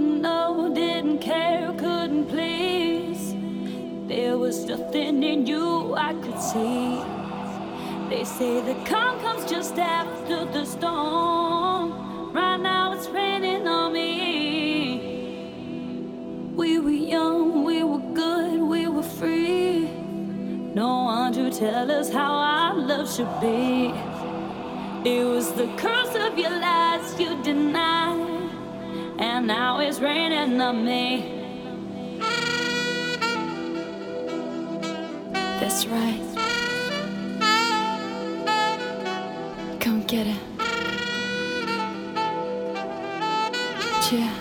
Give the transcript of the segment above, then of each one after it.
Wouldn't know, didn't care, couldn't please. There was nothing in you I could see. They say the calm comes just after the storm. Right now it's raining on me. We were young, we were good, we were free. No one to tell us how our love should be. It was the curse of your lies you denied, and now it's raining on me. That's right. Come get it. Yeah.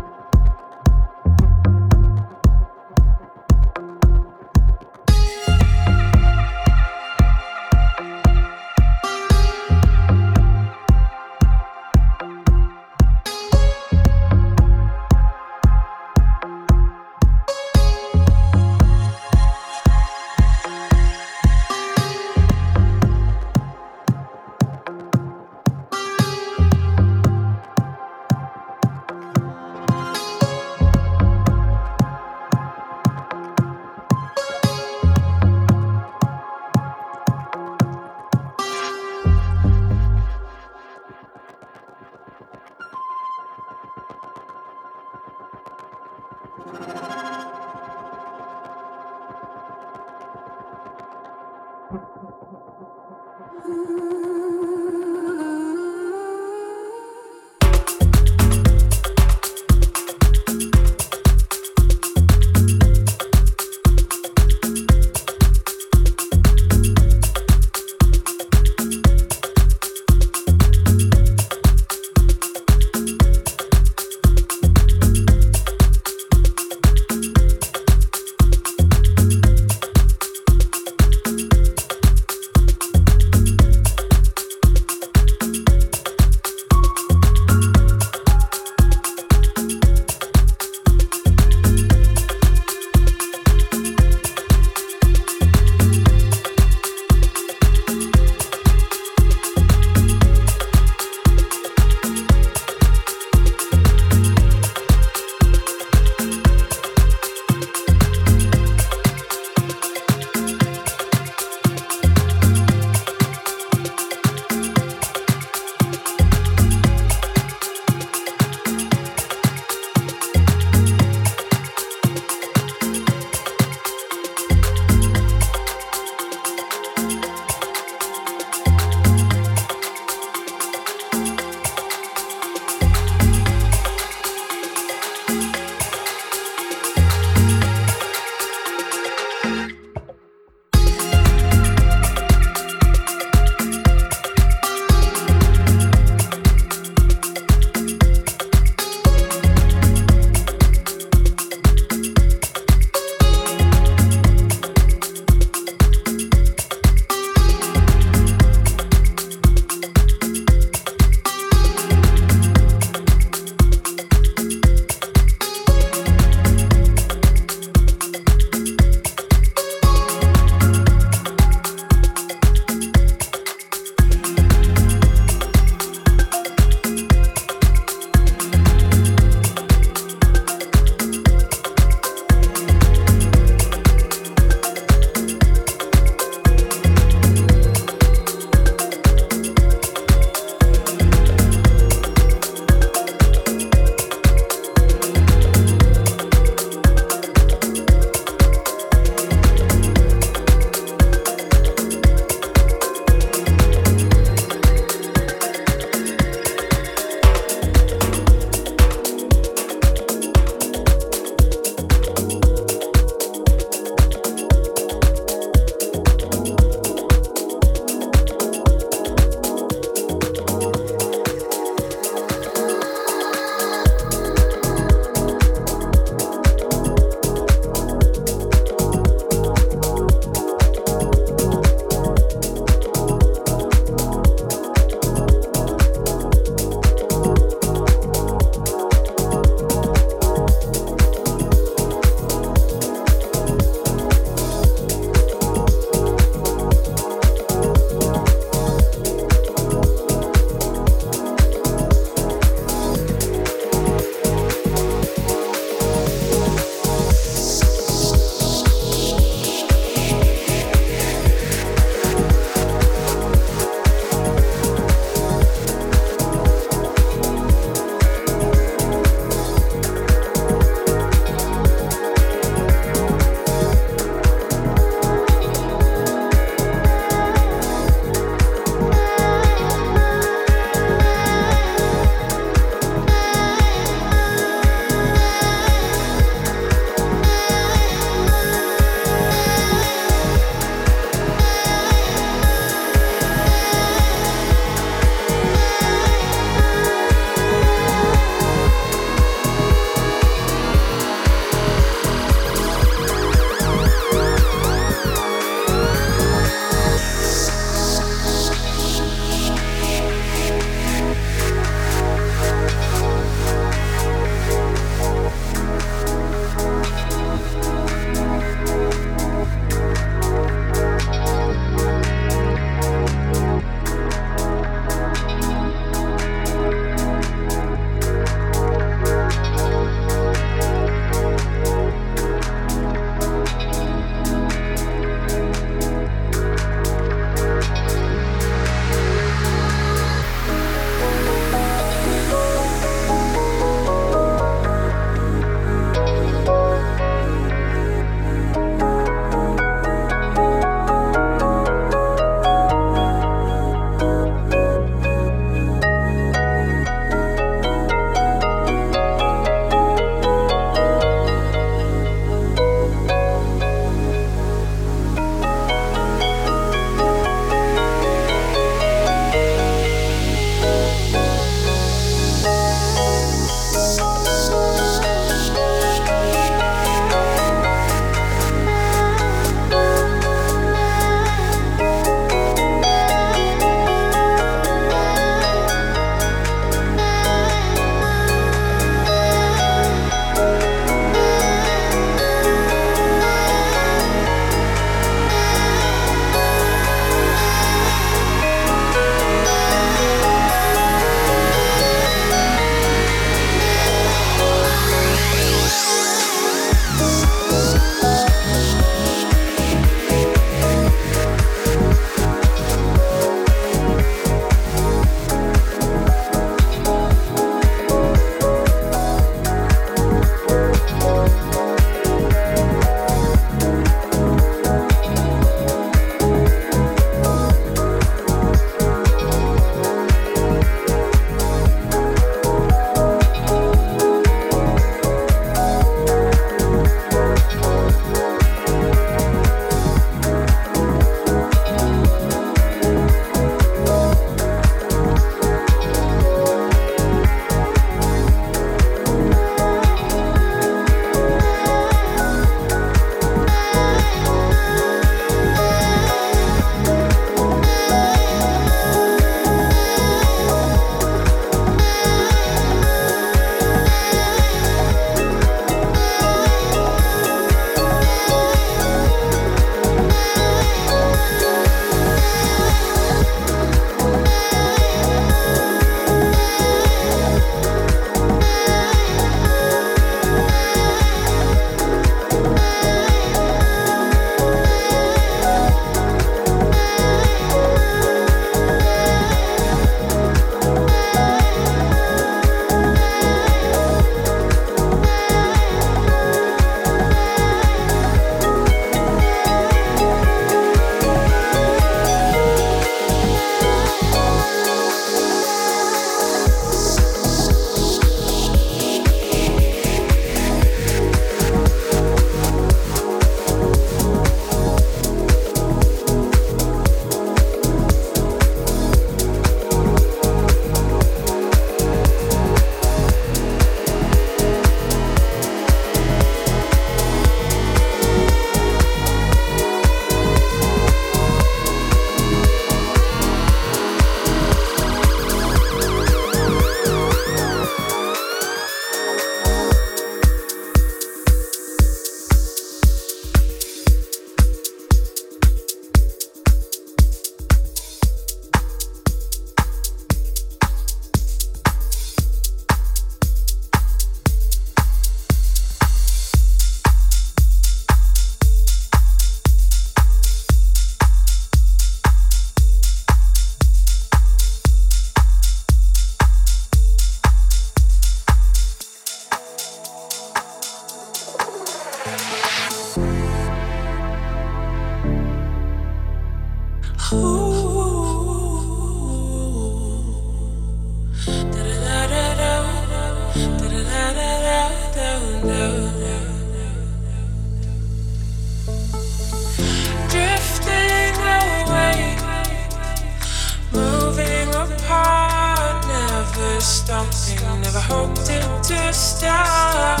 Stopping, never hoped it to start.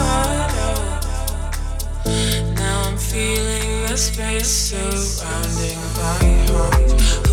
Now I'm feeling the space surrounding my heart.